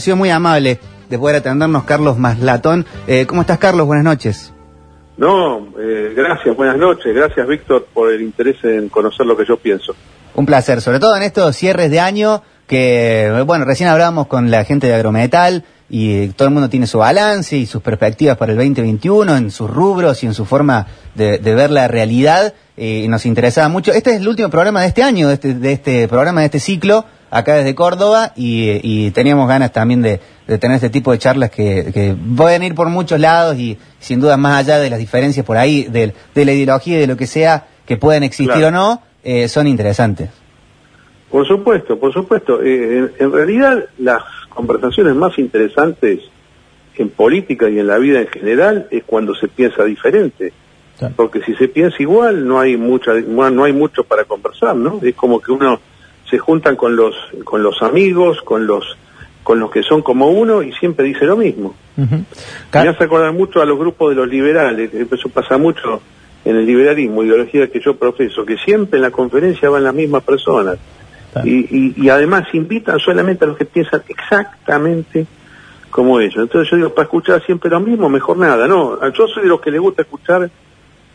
Sido muy amable de poder atendernos Carlos Maslatón. Eh, ¿Cómo estás, Carlos? Buenas noches. No, eh, gracias, buenas noches. Gracias, Víctor, por el interés en conocer lo que yo pienso. Un placer, sobre todo en estos cierres de año que, bueno, recién hablábamos con la gente de Agrometal y todo el mundo tiene su balance y sus perspectivas para el 2021 en sus rubros y en su forma de, de ver la realidad eh, y nos interesaba mucho. Este es el último programa de este año, de este, de este programa, de este ciclo acá desde Córdoba y, y teníamos ganas también de, de, tener este tipo de charlas que, que, pueden ir por muchos lados y sin duda más allá de las diferencias por ahí, de, de la ideología y de lo que sea que puedan existir claro. o no, eh, son interesantes. Por supuesto, por supuesto. Eh, en, en, realidad las conversaciones más interesantes en política y en la vida en general es cuando se piensa diferente. Claro. Porque si se piensa igual no hay mucha no hay mucho para conversar, ¿no? Es como que uno se juntan con los con los amigos, con los con los que son como uno y siempre dice lo mismo. Uh -huh. Me hace acordar mucho a los grupos de los liberales, eso pasa mucho en el liberalismo, ideología que yo profeso, que siempre en la conferencia van las mismas personas. Y, y, y, además invitan solamente a los que piensan exactamente como ellos. Entonces yo digo, para escuchar siempre lo mismo, mejor nada. No, yo soy de los que le gusta escuchar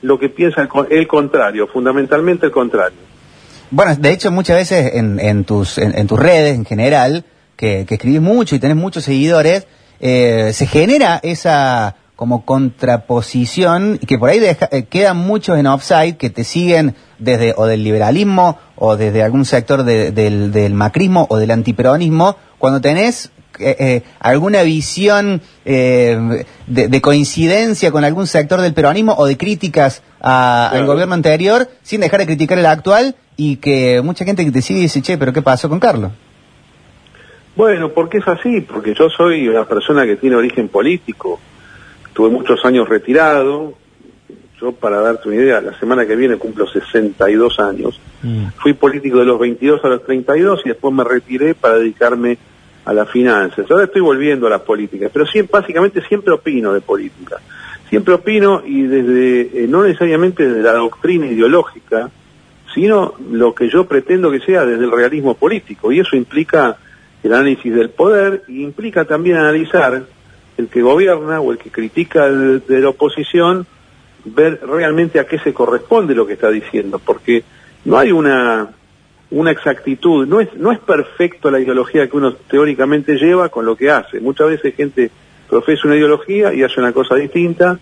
lo que piensa el, el contrario, fundamentalmente el contrario. Bueno, de hecho muchas veces en, en tus en, en, tus redes en general, que, que, escribís mucho y tenés muchos seguidores, eh, se genera esa como contraposición y que por ahí deja, eh, quedan muchos en offside que te siguen desde o del liberalismo o desde algún sector de, del, del, macrismo o del antiperonismo, cuando tenés eh, eh, alguna visión eh, de, de, coincidencia con algún sector del peronismo o de críticas a, claro. al gobierno anterior, sin dejar de criticar el actual y que mucha gente que te sigue dice, che, pero ¿qué pasó con Carlos? Bueno, porque es así, porque yo soy una persona que tiene origen político, tuve muchos años retirado, yo para darte una idea, la semana que viene cumplo 62 años, mm. fui político de los 22 a los 32 y después me retiré para dedicarme a las finanzas. Ahora estoy volviendo a la política, pero siempre, básicamente siempre opino de política. Siempre opino y desde, eh, no necesariamente desde la doctrina ideológica, sino lo que yo pretendo que sea desde el realismo político. Y eso implica el análisis del poder y implica también analizar el que gobierna o el que critica de, la oposición, ver realmente a qué se corresponde lo que está diciendo, porque no hay una una exactitud, no es, no es perfecto la ideología que uno teóricamente lleva con lo que hace. Muchas veces gente profesa una ideología y hace una cosa distinta,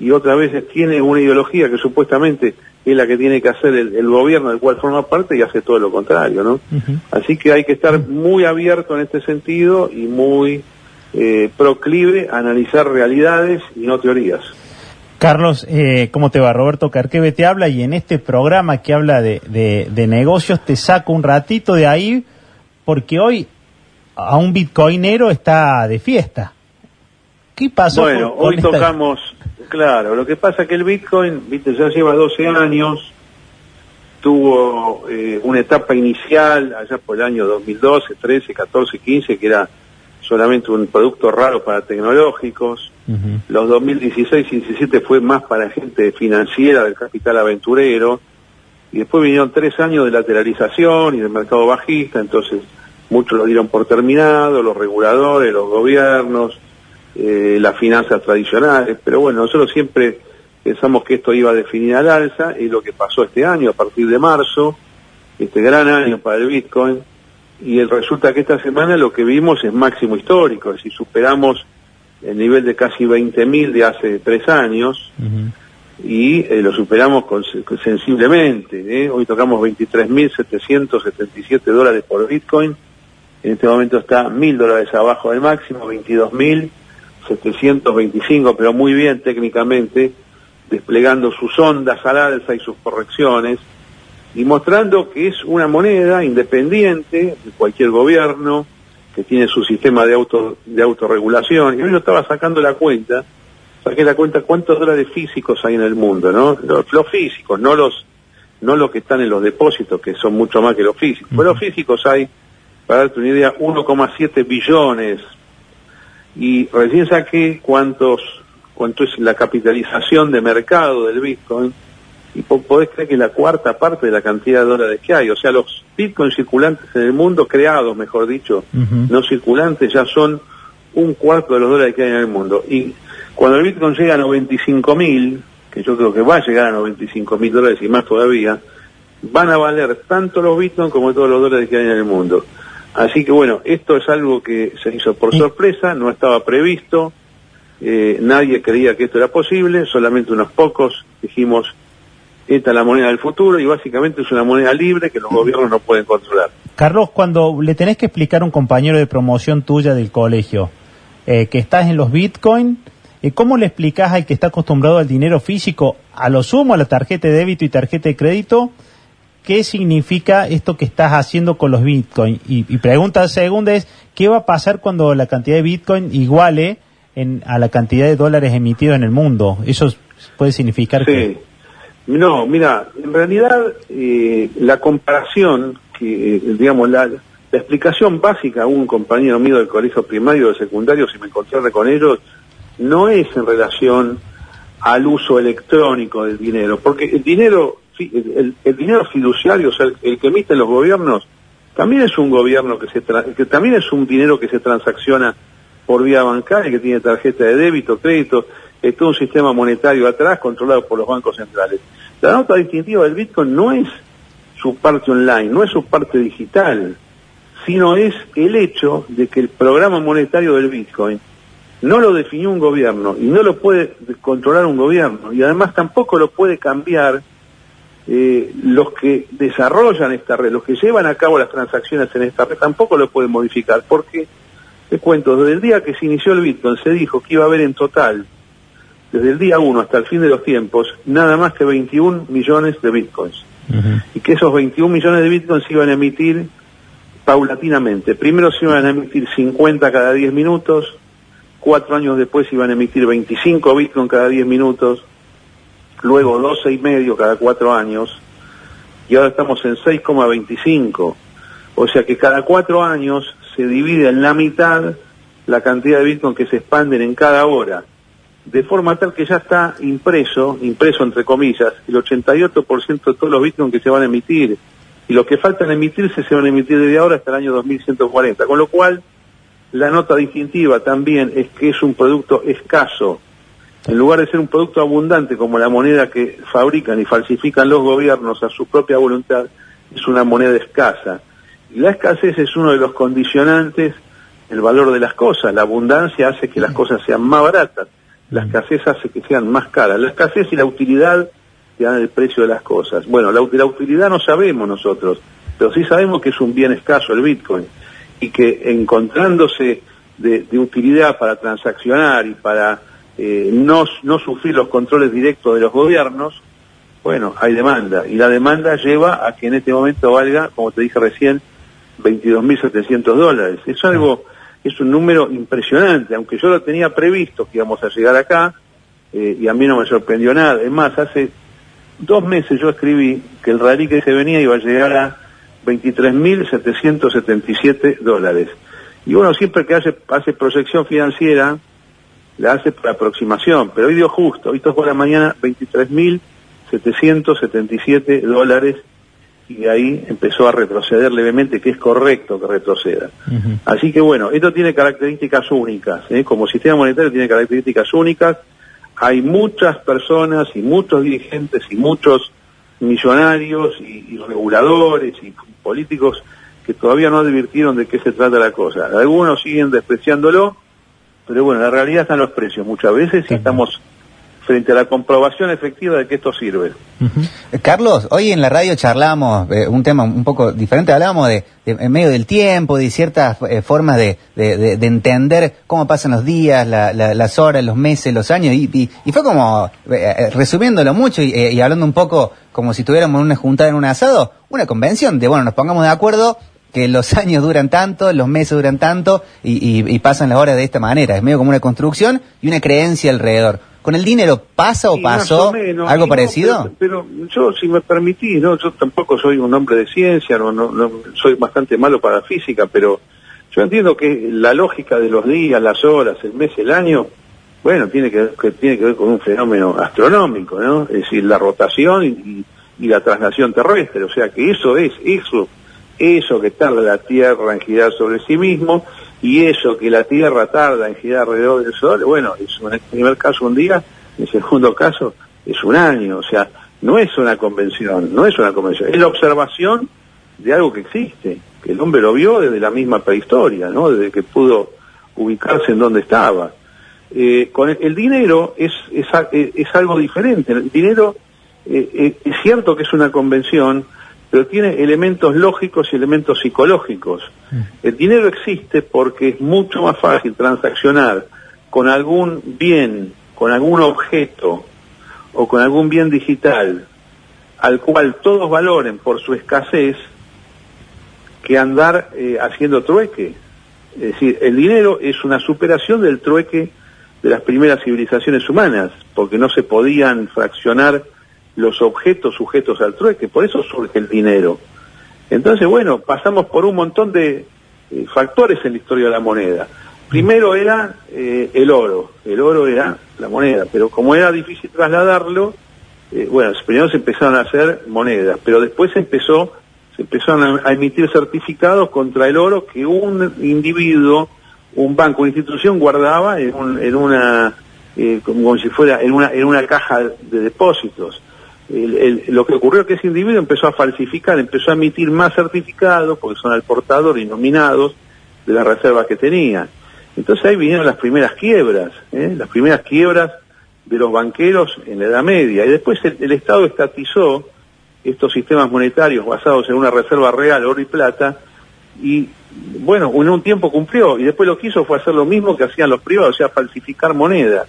y otras veces tiene una ideología que supuestamente es la que tiene que hacer el, el gobierno del cual forma parte y hace todo lo contrario, ¿no? Uh -huh. Así que hay que estar muy abierto en este sentido y muy eh, proclive a analizar realidades y no teorías. Carlos, eh, ¿cómo te va? Roberto Carqueve te habla y en este programa que habla de, de, de, negocios te saco un ratito de ahí porque hoy a un bitcoinero está de fiesta. ¿Qué pasó? Bueno, con, hoy con tocamos, esta... claro, lo que pasa es que el bitcoin, viste, ya lleva 12 años, tuvo eh, una etapa inicial allá por el año 2012, 13, 14, 15, que era solamente un producto raro para tecnológicos. Uh -huh. Los 2016 y 17 fue más para gente financiera del capital aventurero. Y después vinieron tres años de lateralización y del mercado bajista, entonces muchos lo dieron por terminado, los reguladores, los gobiernos, eh, las finanzas tradicionales. Pero bueno, nosotros siempre pensamos que esto iba a definir al alza, y lo que pasó este año, a partir de marzo, este gran año para el Bitcoin y el resulta que esta semana lo que vimos es máximo histórico, es decir, superamos el nivel de casi 20.000 de hace tres años uh -huh. y eh, lo superamos con, sensiblemente. ¿eh? Hoy tocamos 23.777 dólares por Bitcoin, en este momento está 1.000 dólares abajo del máximo, 22.725, pero muy bien técnicamente, desplegando sus ondas al alza y sus correcciones y mostrando que es una moneda independiente de cualquier gobierno, que tiene su sistema de auto de autorregulación. Y yo estaba sacando la cuenta, saqué la cuenta cuántos dólares físicos hay en el mundo, ¿no? Los, los físicos, no los no los que están en los depósitos, que son mucho más que los físicos. Pero los físicos hay, para darte una idea, 1,7 billones. Y recién saqué cuántos, cuánto es la capitalización de mercado del Bitcoin, y podés creer que es la cuarta parte de la cantidad de dólares que hay. O sea, los bitcoins circulantes en el mundo, creados, mejor dicho, no circulantes, ya son un cuarto de los dólares que hay en el mundo. Y cuando el bitcoin llega a 95 mil, que yo creo que va a llegar a 95 mil dólares y más todavía, van a valer tanto los bitcoins como todos los dólares que hay en el mundo. Así que bueno, esto es algo que se hizo por sorpresa, no estaba previsto, eh, nadie creía que esto era posible, solamente unos pocos dijimos, esta es la moneda del futuro y básicamente es una moneda libre que los gobiernos no pueden controlar. Carlos, cuando le tenés que explicar a un compañero de promoción tuya del colegio eh, que estás en los bitcoins, eh, ¿cómo le explicas al que está acostumbrado al dinero físico, a lo sumo a la tarjeta de débito y tarjeta de crédito, qué significa esto que estás haciendo con los bitcoins? Y, pregunta segunda es, ¿qué va a pasar cuando la cantidad de bitcoin iguale en, a la cantidad de dólares emitidos en el mundo? ¿Eso puede significar sí. No, mira, en realidad eh, la comparación, que eh, digamos, la, la explicación básica a un compañero mío del colegio primario o secundario, si me encontrara con ellos, no es en relación al uso electrónico del dinero, porque el dinero, el, dinero fiduciario, o sea, el, que emiten los gobiernos, también es un gobierno que se que también es un dinero que se transacciona por vía bancaria, que tiene tarjeta de débito, crédito, es todo un sistema monetario atrás controlado por los bancos centrales. La nota distintiva del Bitcoin no es su parte online, no es su parte digital, sino es el hecho de que el programa monetario del Bitcoin no lo definió un gobierno y no lo puede controlar un gobierno y además tampoco lo puede cambiar eh, los que desarrollan esta red, los que llevan a cabo las transacciones en esta red, tampoco lo pueden modificar porque, te cuento, desde el día que se inició el Bitcoin se dijo que iba a haber en total, desde el día 1 hasta el fin de los tiempos, nada más que 21 millones de Bitcoins. Y que esos 21 millones de Bitcoins se iban a emitir paulatinamente. Primero se iban a emitir 50 cada 10 minutos, cuatro años después iban a emitir 25 Bitcoin cada 10 minutos, luego 12 y medio cada cuatro años, y ahora estamos en 6,25. O sea que cada cuatro años se divide en la mitad la cantidad de Bitcoin que se expanden en cada hora, de forma tal que ya está impreso, impreso entre comillas, el 88% de todos los Bitcoin que se van a emitir, y lo que faltan emitirse se van a emitir desde ahora hasta el año 2140, con lo cual la nota distintiva también es que es un producto escaso. En lugar de ser un producto abundante como la moneda que fabrican y falsifican los gobiernos a su propia voluntad, es una moneda escasa. Y la escasez es uno de los condicionantes el valor de las cosas. La abundancia hace que las cosas sean más baratas. La escasez hace que sean más caras. La escasez y la utilidad te dan el precio de las cosas. Bueno, la, la utilidad no sabemos nosotros, pero sí sabemos que es un bien escaso el Bitcoin y que encontrándose de, utilidad para transaccionar y para eh, no, no sufrir los controles directos de los gobiernos, bueno, hay demanda. Y la demanda lleva a que en este momento valga, como te dije recién, 22.700 dólares. Es algo, es un número impresionante, aunque yo lo tenía previsto que íbamos a llegar acá, eh, y a mí no me sorprendió nada. Es más, hace dos meses yo escribí que el rally que se venía iba a llegar a 23.777 dólares. Y uno siempre que hace, hace proyección financiera, la hace por aproximación, pero hoy dio justo, hoy tocó la mañana 23.777 dólares y de ahí empezó a retroceder levemente, que es correcto que retroceda. Así que bueno, esto tiene características únicas, ¿eh? como sistema monetario tiene características únicas, hay muchas personas y muchos dirigentes y muchos millonarios y reguladores y políticos que todavía no advirtieron de qué se trata la cosa. Algunos siguen despreciándolo, pero bueno, la realidad están los precios muchas veces y estamos frente a la comprobación efectiva de que esto sirve. Carlos, hoy en la radio charlamos eh, un tema un poco diferente, hablábamos de, en medio del tiempo, de ciertas eh, formas de, entender cómo pasan los días, las horas, los meses, los años, y, fue como, eh, resumiéndolo mucho y, hablando un poco como si tuviéramos una juntada en un asado, una convención de, bueno, nos pongamos de acuerdo que los años duran tanto, los meses duran tanto y, y pasan las horas de esta manera. Es medio como una construcción y una creencia alrededor. ¿Con el dinero pasa o pasó algo parecido? Pero, yo, si me permitís, ¿no? yo tampoco soy un hombre de ciencia, no, no, soy bastante malo para física, pero yo entiendo que la lógica de los días, las horas, el mes, el año, bueno, tiene que, que tiene que ver con un fenómeno astronómico, ¿no? Es decir, la rotación y, y la traslación terrestre, o sea que eso es, eso, eso que tarda la Tierra en girar sobre sí mismo y eso que la Tierra tarda en girar alrededor del Sol, bueno, es en el primer caso un día, en el segundo caso es un año, o sea, no es una convención, no es una convención, es la observación de algo que existe, que el hombre lo vio desde la misma prehistoria, ¿no? Desde que pudo ubicarse en donde estaba. Eh, el, dinero es, es, es, algo diferente. El dinero eh, eh, es cierto que es una convención, pero tiene elementos lógicos y elementos psicológicos. El dinero existe porque es mucho más fácil transaccionar con algún bien, con algún objeto o con algún bien digital al cual todos valoren por su escasez que andar eh, haciendo trueque. Es decir, el dinero es una superación del trueque de las primeras civilizaciones humanas, porque no se podían fraccionar los objetos sujetos al trueque, por eso surge el dinero. Entonces, bueno, pasamos por un montón de eh, factores en la historia de la moneda. Primero era eh, el oro, el oro era la moneda, pero como era difícil trasladarlo, eh, bueno, primero se empezaron a hacer monedas, pero después empezó, se empezaron a, emitir certificados contra el oro que un individuo, un banco, una institución guardaba en, en una, como si fuera en una, en una caja de depósitos lo que ocurrió es que ese individuo empezó a falsificar, empezó a emitir más certificados, porque son al portador y nominados de las reservas que tenía. Entonces ahí vinieron las primeras quiebras, ¿eh? las primeras quiebras de los banqueros en la Edad Media. Y después el, Estado estatizó estos sistemas monetarios basados en una reserva real, oro y plata, y bueno, en un tiempo cumplió, y después lo que hizo fue hacer lo mismo que hacían los privados, o sea, falsificar moneda.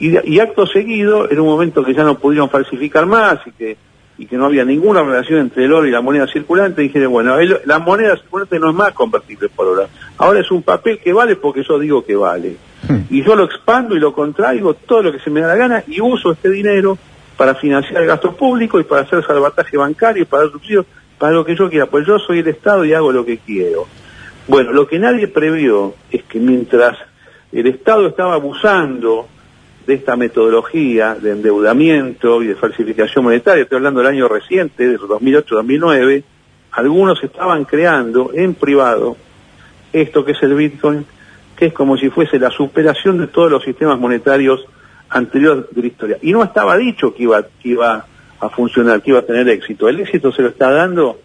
Y, acto seguido, en un momento que ya no pudieron falsificar más y que, y que no había ninguna relación entre el oro y la moneda circulante, dije, bueno, la moneda circulante no es más convertible por oro. Ahora es un papel que vale porque yo digo que vale. Hmm. Y yo lo expando y lo contraigo todo lo que se me da la gana y uso este dinero para financiar el gasto público y para hacer salvataje bancario y para dar subsidios para lo que yo quiera. Pues yo soy el Estado y hago lo que quiero. Bueno, lo que nadie previó es que mientras el Estado estaba abusando de esta metodología de endeudamiento y de falsificación monetaria, estoy hablando del año reciente, del 2008-2009, algunos estaban creando en privado esto que es el Bitcoin, que es como si fuese la superación de todos los sistemas monetarios anteriores de la historia. Y no estaba dicho que iba, que iba a funcionar, que iba a tener éxito. El éxito se lo está dando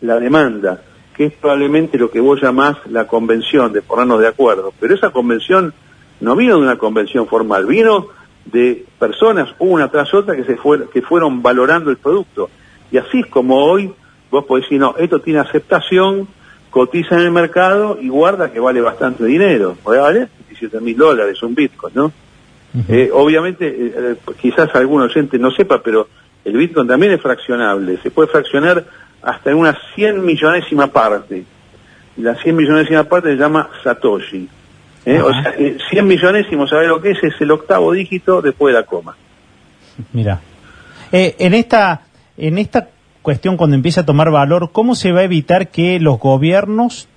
la demanda, que es probablemente lo que vos llamás la convención de ponernos de acuerdo. Pero esa convención no vino de una convención formal, vino de personas una tras otra que se que fueron valorando el producto. Y así es como hoy vos podés decir, no, esto tiene aceptación, cotiza en el mercado y guarda que vale bastante dinero. Vale 17 mil dólares un Bitcoin, ¿no? Eh, obviamente, eh, eh, quizás algún oyente no sepa, pero el Bitcoin también es fraccionable. Se puede fraccionar hasta en una 100 millonésima parte. La 100 millonésima parte se llama Satoshi. ¿Eh? O sea, 100 eh, millonésimos, ¿sabes lo que es? Es el octavo dígito después de la coma. Mira. Eh, en esta en esta cuestión cuando empieza a tomar valor, ¿cómo se va a evitar que los gobiernos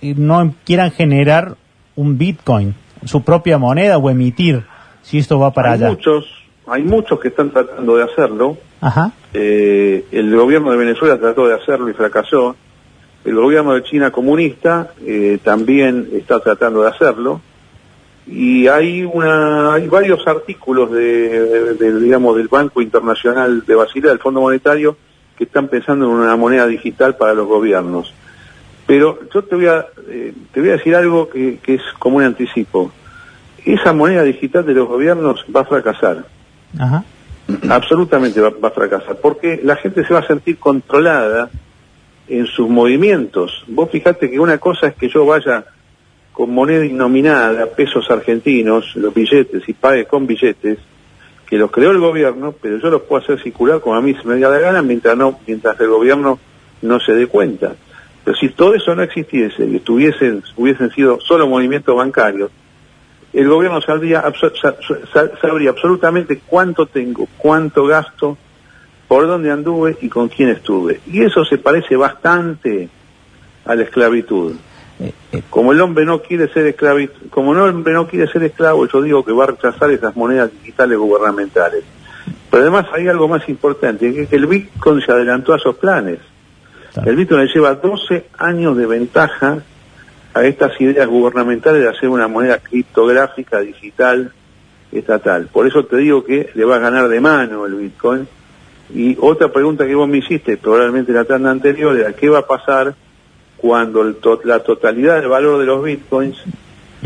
no quieran generar un Bitcoin, su propia moneda o emitir, si esto va para hay allá? Muchos, hay muchos que están tratando de hacerlo. Ajá. el gobierno de Venezuela trató de hacerlo y fracasó. El gobierno de China comunista eh, también está tratando de hacerlo y hay una hay varios artículos de, digamos del Banco Internacional de Basilea, del Fondo Monetario, que están pensando en una moneda digital para los gobiernos. Pero yo te voy a eh, te voy a decir algo que, que es como un anticipo. Esa moneda digital de los gobiernos va a fracasar. Ajá. Absolutamente va, va a fracasar, porque la gente se va a sentir controlada en sus movimientos. Vos fijate que una cosa es que yo vaya con moneda innominada, pesos argentinos, los billetes, y pague con billetes, que los creó el gobierno, pero yo los puedo hacer circular como a mí se me da la gana mientras no, mientras el gobierno no se dé cuenta. Pero si todo eso no existiese y estuviesen, hubiesen sido solo movimientos bancarios, el gobierno sabría, sabría absolutamente cuánto tengo, cuánto gasto, por dónde anduve y con quién estuve. Y eso se parece bastante a la esclavitud. Eh, eh. Como el hombre no quiere ser esclavo, como el hombre no quiere ser esclavo, yo digo que va a rechazar esas monedas digitales gubernamentales. Pero además hay algo más importante, que, que el Bitcoin se adelantó a esos planes. El Bitcoin le lleva 12 años de ventaja a estas ideas gubernamentales de hacer una moneda criptográfica digital estatal. Por eso te digo que le va a ganar de mano el Bitcoin. Y otra pregunta que vos me hiciste, probablemente en la tanda anterior, era qué va a pasar cuando la totalidad del valor de los Bitcoins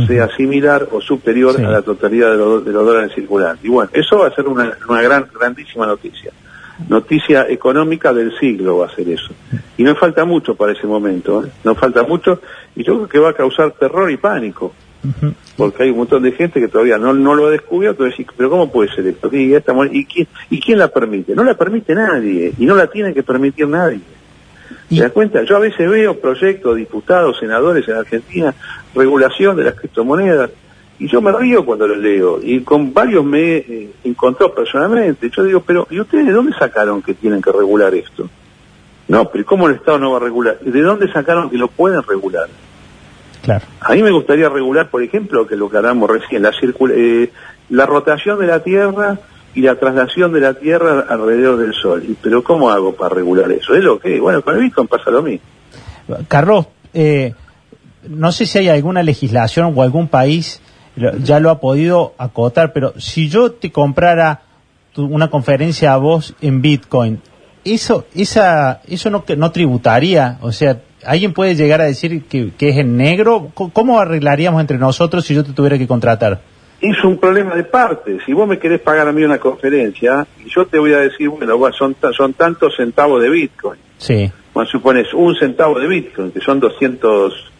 sea similar o superior a la totalidad de los, de los dólares circulantes. Y bueno, eso va a ser una, una gran, grandísima noticia. Noticia económica del siglo va a ser eso. Y no falta mucho para ese momento, ¿eh? no falta mucho, y yo creo que va a causar terror y pánico. Porque hay un montón de gente que todavía no, no lo ha descubierto, decir, pero ¿cómo puede ser esto? ¿Y, ¿Y, quién, ¿Y quién la permite? No la permite nadie, y no la tiene que permitir nadie. ¿Te das cuenta? Yo a veces veo proyectos, diputados, senadores en Argentina, regulación de las criptomonedas, y yo me río cuando los leo, y con varios me eh, encontró personalmente. Yo digo, pero ¿y ustedes de dónde sacaron que tienen que regular esto? No, pero ¿cómo el Estado no va a regular? ¿De dónde sacaron que lo pueden regular? Claro. A mí me gustaría regular, por ejemplo, que lo que hablamos recién, la, eh, la rotación de la Tierra y la traslación de la Tierra alrededor del Sol. Pero ¿cómo hago para regular eso? ¿Es lo que? Bueno, con el Bitcoin pasa lo mismo. Carlos, eh, no sé si hay alguna legislación o algún país ya lo ha podido acotar, pero si yo te comprara una conferencia a vos en Bitcoin, eso, esa, eso no, no tributaría, o sea, ¿alguien puede llegar a decir que, que es en negro? ¿Cómo arreglaríamos entre nosotros si yo te tuviera que contratar? es un problema de parte. Si vos me querés pagar a mí una conferencia, y yo te voy a decir, bueno, son, son tantos centavos de Bitcoin. Sí. Cuando supones un centavo de Bitcoin, que son 200,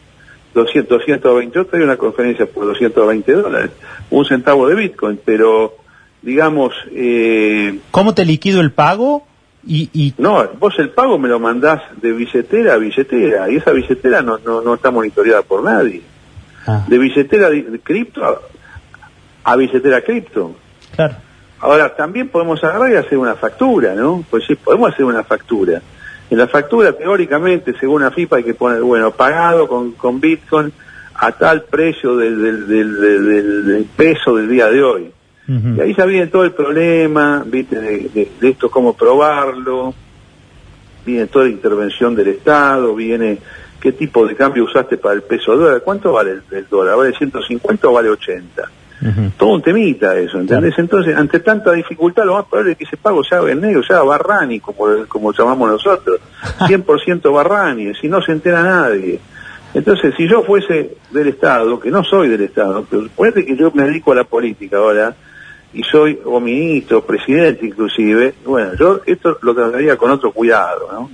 200, 220, yo te doy una conferencia por 220 dólares, un centavo de Bitcoin, pero digamos... Eh, ¿Cómo te liquido el pago? Y, y... No, vos el pago me lo mandás de billetera a billetera, y esa billetera no, no, no está monitoreada por nadie. Ah. De billetera de cripto a billetera cripto. Claro. Ahora, también podemos agarrar y hacer una factura, ¿no? Pues sí, podemos hacer una factura. En la factura, teóricamente, según la FIPA, hay que poner, bueno, pagado con, con Bitcoin a tal precio del, del, del, peso del día de hoy. Y ahí ya viene todo el problema, ¿viste? De, esto, cómo probarlo, viene toda la intervención del Estado, viene qué tipo de cambio usaste para el peso dólar, ¿cuánto vale el, el dólar? ¿Vale 150 o vale 80? Todo un temita eso, ¿entendés? Entonces, ante tanta dificultad, lo más probable es que ese pago se haga en negro, se haga barrani, como, como llamamos nosotros, 100% barrani, si no se entera nadie. Entonces, si yo fuese del Estado, que no soy del Estado, pero puede que yo me dedico a la política ahora, y soy o ministro, presidente inclusive, bueno, yo esto lo trataría con otro cuidado, ¿no?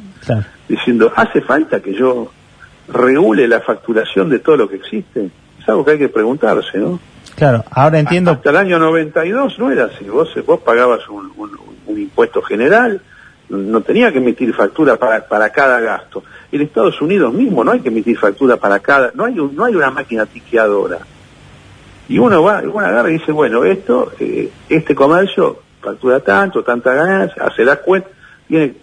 Diciendo, ¿hace falta que yo regule la facturación de todo lo que existe? Es algo que hay que preguntarse, ¿no? Claro, ahora entiendo. Hasta el año 92 no era así. Vos, vos pagabas un, impuesto general, no tenía que emitir factura para, para cada gasto. En Estados Unidos mismo no hay que emitir factura para cada, no hay, no hay una máquina tiqueadora. Y uno va, uno agarra y dice, bueno, esto, eh, este comercio factura tanto, tanta ganancia, hace la cuenta, tiene,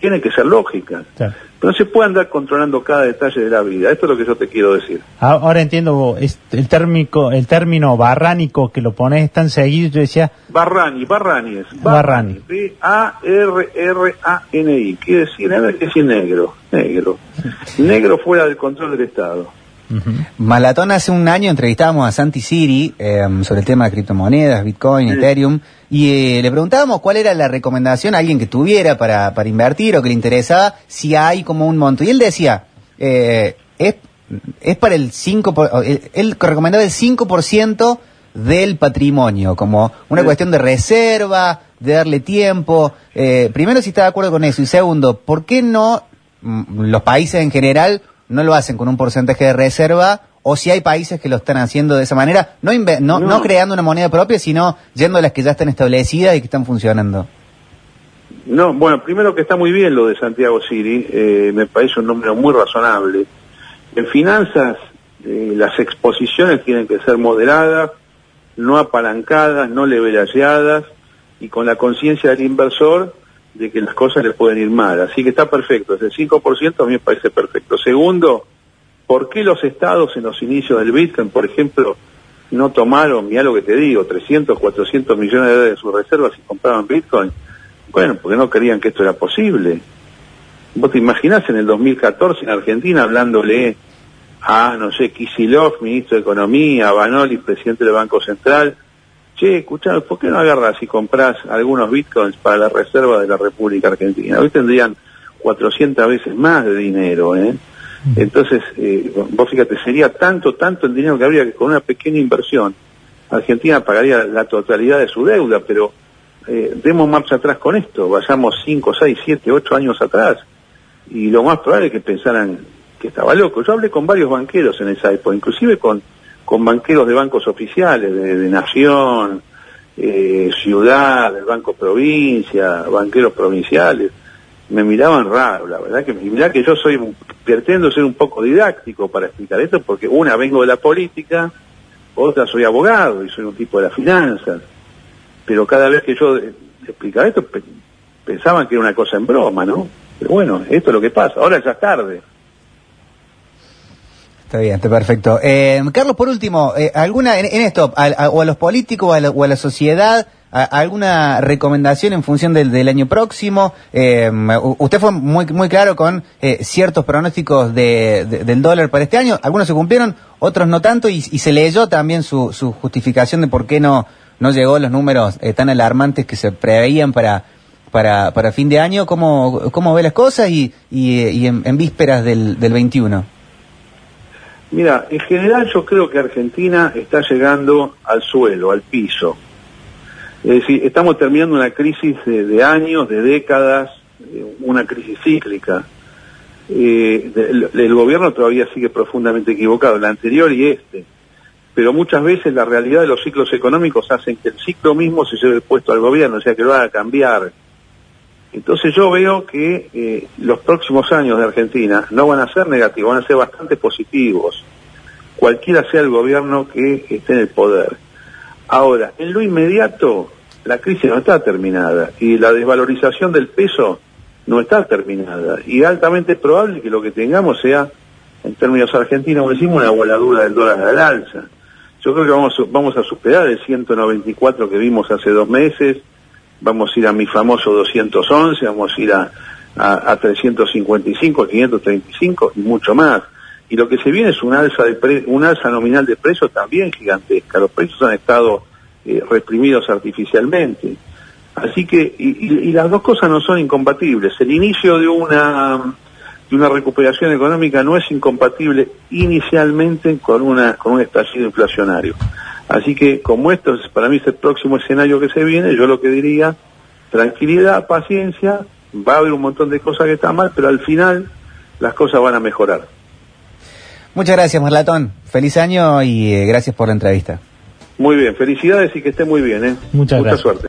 tiene que ser lógica. Claro. No se puede andar controlando cada detalle de la vida. Esto es lo que yo te quiero decir. Ahora entiendo el térmico, el término barránico que lo pones tan seguido. Yo decía. Barrani, Barrani es. Barrani. B-A-R-R-A-N-I. Quiere decir, a ver qué es negro. Negro. Negro fuera del control del Estado. Malatón hace un año entrevistábamos a Santi Siri em, sobre el tema de criptomonedas, Bitcoin, Ethereum, y eh, le preguntábamos cuál era la recomendación a alguien que tuviera para, para invertir o que le interesaba, si hay como un monto. Y él decía, eh, es, es para el 5%, él, él recomendaba el 5% del patrimonio, como una cuestión de reserva, de darle tiempo. Eh, primero, si está de acuerdo con eso, y segundo, ¿por qué no mm, los países en general no lo hacen con un porcentaje de reserva o si hay países que lo están haciendo de esa manera, no, no, no. creando una moneda propia, sino yendo a las que ya están establecidas y que están funcionando. No, bueno, primero que está muy bien lo de Santiago Siri, eh, me parece un número muy razonable. En finanzas, eh, las exposiciones tienen que ser moderadas, no apalancadas, no levelaseadas y con la conciencia del inversor de que las cosas le pueden ir mal. Así que está perfecto. Ese 5% a mí me parece perfecto. Segundo, ¿Por qué los estados en los inicios del Bitcoin, por ejemplo, no tomaron, mira lo que te digo, 300, 400 millones de dólares de sus reservas y compraban Bitcoin? Bueno, porque no creían que esto era posible. ¿Vos te imaginás en el 2014 en Argentina hablándole a, no sé, Kisilov, ministro de Economía, a Banoli, presidente del Banco Central? Che, escuchá, ¿por qué no agarras y compras algunos bitcoins para la reserva de la República Argentina? Hoy tendrían 400 veces más de dinero, ¿eh? Entonces, eh, vos fíjate, sería tanto, tanto el dinero que habría que con una pequeña inversión, Argentina pagaría la totalidad de su deuda, pero eh, demos marcha atrás con esto, vayamos 5, 6, 7, 8 años atrás, y lo más probable es que pensaran que estaba loco. Yo hablé con varios banqueros en esa época, inclusive con, con banqueros de bancos oficiales, de, Nación, eh, Ciudad, del Banco Provincia, banqueros provinciales, me miraban raro, la verdad que mirá que yo soy, pretendo ser un poco didáctico para explicar esto, porque una vengo de la política, otra soy abogado y soy un tipo de las finanzas, pero cada vez que yo explicaba esto pensaban que era una cosa en broma, ¿no? Pero bueno, esto es lo que pasa, ahora ya es tarde. Bien, perfecto. Eh, Carlos, por último, eh, ¿alguna en, esto, o a los políticos o a la, sociedad, alguna recomendación en función del, año próximo? Eh, usted fue muy muy claro con ciertos pronósticos del dólar para este año. Algunos se cumplieron, otros no tanto, y, se leyó también su, justificación de por qué no, no llegó los números tan alarmantes que se preveían para, para, para fin de año. ¿Cómo, cómo ve las cosas y, y, en, vísperas del, del 21? Mira, en general yo creo que Argentina está llegando al suelo, al piso. Es decir, estamos terminando una crisis de, años, de décadas, una crisis cíclica. Eh, el, gobierno todavía sigue profundamente equivocado, el anterior y este. Pero muchas veces la realidad de los ciclos económicos hacen que el ciclo mismo se lleve puesto al gobierno, o sea que lo haga cambiar. Entonces yo veo que eh, los próximos años de Argentina no van a ser negativos, van a ser bastante positivos, cualquiera sea el gobierno que esté en el poder. Ahora, en lo inmediato, la crisis no está terminada y la desvalorización del peso no está terminada. Y altamente probable que lo que tengamos sea, en términos argentinos, decimos, una voladura del dólar al alza. Yo creo que vamos a superar el 194 que vimos hace dos meses, vamos a ir a mi famoso 211, vamos a ir a, a, 355, a 535 y mucho más. Y lo que se viene es un alza, de un alza nominal de precios también gigantesca. Los precios han estado eh, reprimidos artificialmente. Así que, y, las dos cosas no son incompatibles. El inicio de una, de una recuperación económica no es incompatible inicialmente con, una, con un estallido inflacionario. Así que como esto es, para mí es el próximo escenario que se viene, yo lo que diría, tranquilidad, paciencia, va a haber un montón de cosas que están mal, pero al final las cosas van a mejorar. Muchas gracias, Marlatón. Feliz año y eh, gracias por la entrevista. Muy bien, felicidades y que esté muy bien. ¿eh? Muchas Mucha suerte.